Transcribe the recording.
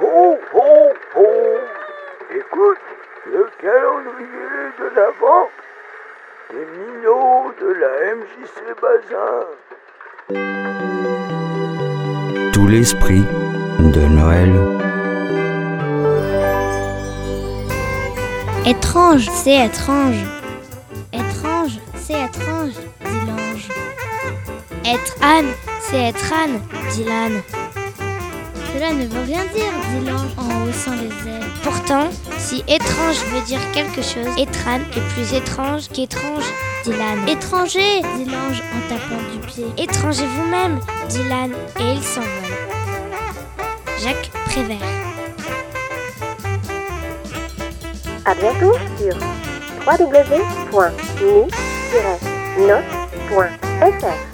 Ho, ho, ho Écoute le calendrier de l'Avent des minots de la MJC Bazin. Tout l'esprit de Noël. Étrange, c'est étrange. Étrange, c'est étrange, dit l'ange. Être Anne, c'est être Anne, dit l'âne. Cela ne veut rien dire, dit l'ange en haussant les ailes. Pourtant, si étrange veut dire quelque chose, Étranne est plus étrange qu'étrange, dit l'âne. Étranger, dit l'ange en tapant du pied. Étranger vous-même, dit l'âne, et il s'envole. Jacques Prévert. À bientôt sur www.nu-note.fr.